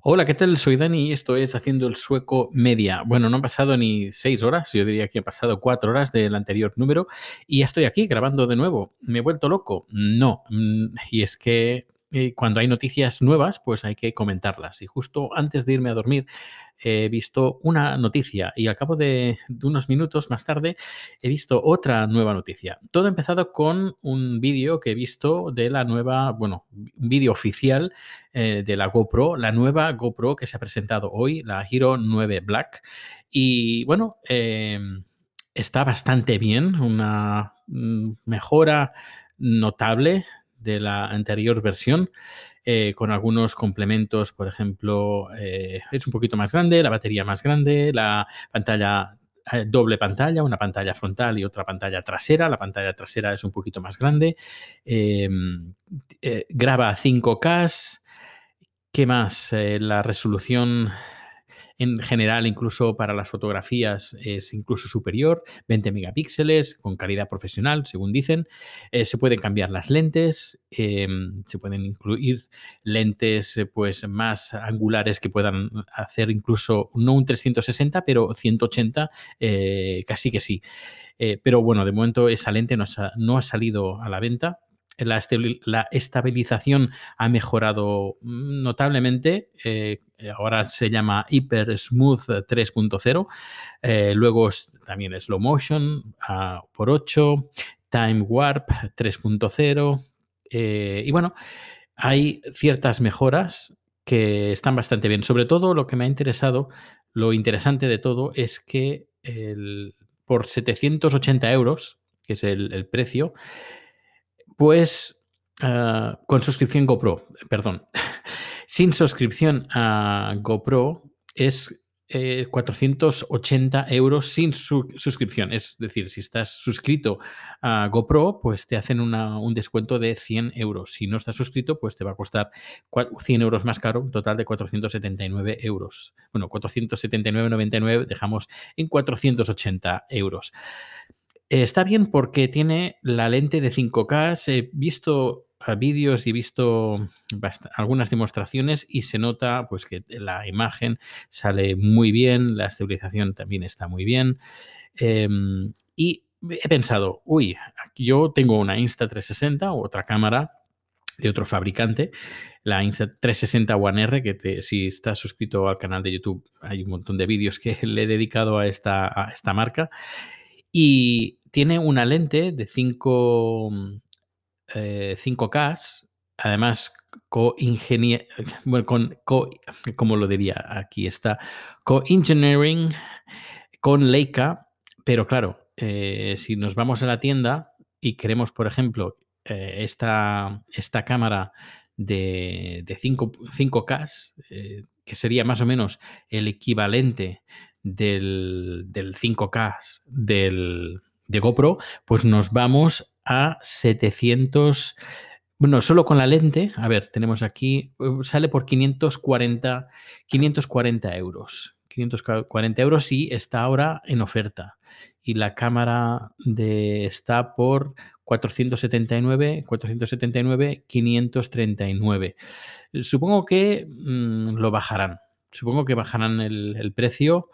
Hola, ¿qué tal? Soy Dani y esto es Haciendo el Sueco Media. Bueno, no han pasado ni seis horas, yo diría que han pasado cuatro horas del anterior número y ya estoy aquí grabando de nuevo. ¿Me he vuelto loco? No. Mm, y es que eh, cuando hay noticias nuevas, pues hay que comentarlas. Y justo antes de irme a dormir, he visto una noticia y al cabo de, unos minutos más tarde he visto otra nueva noticia. Todo ha empezado con un vídeo que he visto de la nueva, bueno, un vídeo oficial eh, de la GoPro, la nueva GoPro que se ha presentado hoy, la Hero 9 Black. Y bueno, em, está bastante bien, una mm, mejora notable de la anterior versión. Eh, con algunos complementos, por ejemplo, eh, es un poquito más grande, la batería más grande, la pantalla eh, doble pantalla, una pantalla frontal y otra pantalla trasera. La pantalla trasera es un poquito más grande. Em, graba 5K. ¿Qué más? la resolución en general, incluso para las fotografías, es incluso superior, 20 megapíxeles, con calidad profesional, según dicen. Eh, se pueden cambiar las lentes, em, se pueden incluir lentes eh, pues, más angulares que puedan hacer incluso, no un 360, pero 180, eh, casi que sí. pero bueno, de momento esa lente no ha salido a la venta la, estabilización ha mejorado notablemente. Eh, ahora se llama Hyper Smooth 3.0. Eh, luego también Slow Motion por 8, Time Warp 3.0. Eh, y bueno, hay ciertas mejoras que están bastante bien. Sobre todo lo que me ha interesado, lo interesante de todo es que por 780 euros, que es el precio, pues ah, con suscripción GoPro, perdón. Sin suscripción a GoPro es 480 eh, euros sin suscripción. Es decir, si estás suscrito a GoPro, pues te hacen un descuento de 100 euros. Si no estás suscrito, pues te va a costar 100 euros más caro, un total de 479 euros. Bueno, 479,99 dejamos en 480 euros. Está bien porque tiene la lente de 5K. He visto vídeos y he visto algunas demostraciones y se nota pues que la imagen sale muy bien, la estabilización también está muy bien. Em, y he pensado, uy, yo tengo una Insta360 o otra cámara de otro fabricante, la Insta360 One R, que si estás suscrito al canal de YouTube hay un montón de vídeos que le he dedicado a esta, esta marca. Y tiene una lente de 5, 5K, mm, eh, además co bueno, con co como lo diría aquí está, co-engineering con Leica, pero claro, eh, si nos vamos a la tienda y queremos, por ejemplo, eh, esta, esta cámara de, de 5, 5K, que sería más o menos el equivalente del, del 5K del, de GoPro, pues nos vamos a 700. Bueno, solo con la lente, a ver, tenemos aquí, uh, sale por 540, 540 euros. 540 euros y está ahora en oferta. Y la cámara de, está por 479, 479, 539. Supongo que mm, lo bajarán. Supongo que bajarán el precio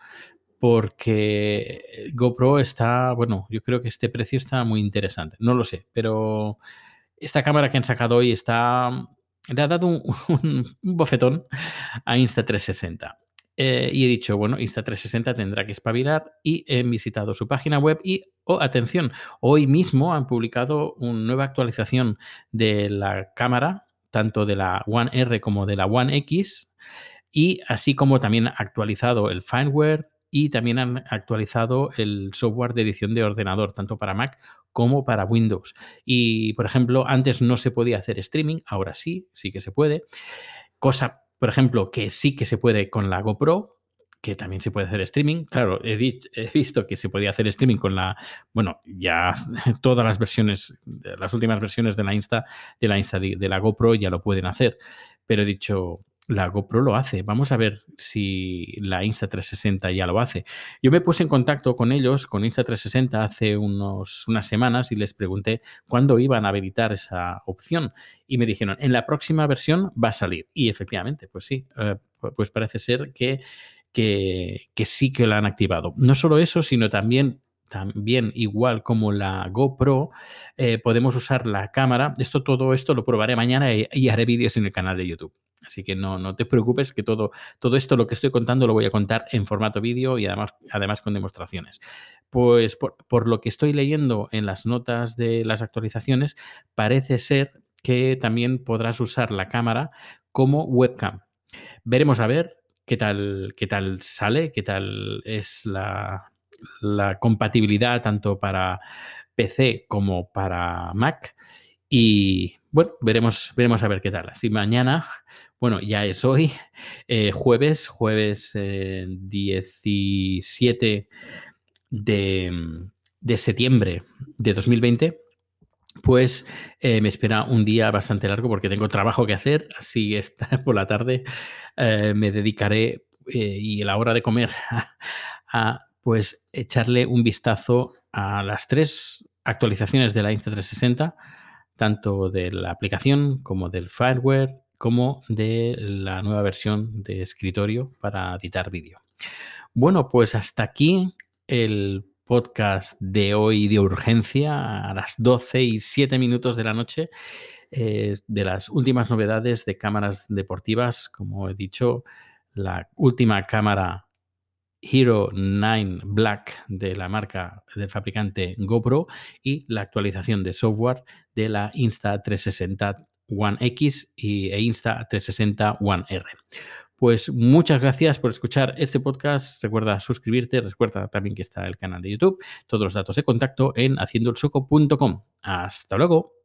porque GoPro está, bueno, yo creo que este precio está muy interesante. No lo sé, pero esta cámara que han sacado hoy está, le ha dado un, bofetón a Insta360. Eh, y he dicho, bueno, Insta360 tendrá que espabilar y he visitado su página web y, oh, atención, hoy mismo han publicado una nueva actualización de la cámara, tanto de la One R como de la One X, y así como también ha actualizado el firmware, y también han actualizado el software de edición de ordenador, tanto para Mac como para Windows. Y, por ejemplo, antes no se podía hacer streaming, ahora sí, sí que se puede. Cosa, por ejemplo, que sí que se puede con la GoPro, que también se puede hacer streaming. Claro, he, visto que se podía hacer streaming con la, bueno, ya todas las versiones, las últimas versiones de la Insta, de la Insta de la GoPro ya lo pueden hacer. Pero he dicho, la GoPro lo hace. Vamos a ver si la Insta360 ya lo hace. Yo me puse en contacto con ellos, con Insta360, hace unos, unas semanas y les pregunté cuándo iban a habilitar esa opción. Y me dijeron, en la próxima versión va a salir. Y efectivamente, pues sí, eh, pues parece ser que, que, que sí que la han activado. No solo eso, sino también también, igual como la GoPro, eh, podemos usar la cámara. Esto, todo esto lo probaré mañana y, haré vídeos en el canal de YouTube. Así que no, no te preocupes que todo, todo esto, lo que estoy contando, lo voy a contar en formato vídeo y además, además con demostraciones. Pues por, por lo que estoy leyendo en las notas de las actualizaciones, parece ser que también podrás usar la cámara como webcam. Veremos a ver qué tal, qué tal sale, qué tal es la, la compatibilidad tanto para PC como para Mac. Y bueno, veremos, veremos a ver qué tal. Así mañana, bueno, ya es hoy, eh, jueves, jueves 17 eh, de, de, septiembre de 2020. Pues eh, me espera un día bastante largo porque tengo trabajo que hacer, así esta por la tarde me dedicaré y a la hora de comer a pues echarle un vistazo a las tres actualizaciones de la Insta360, tanto de la aplicación como del firmware, como de la nueva versión de escritorio para editar vídeo. Bueno, pues hasta aquí el podcast de hoy de urgencia a las 12 y 7 minutos de la noche eh, de las últimas novedades de cámaras deportivas. Como he dicho, la última cámara Hero 9 Black de la marca del fabricante GoPro y la actualización de software de la Insta360 One X y, e Insta360 One R. Pues muchas gracias por escuchar este podcast. Recuerda suscribirte, recuerda también que está el canal de YouTube, todos los datos de contacto en haciendoelsoco.com. Hasta luego.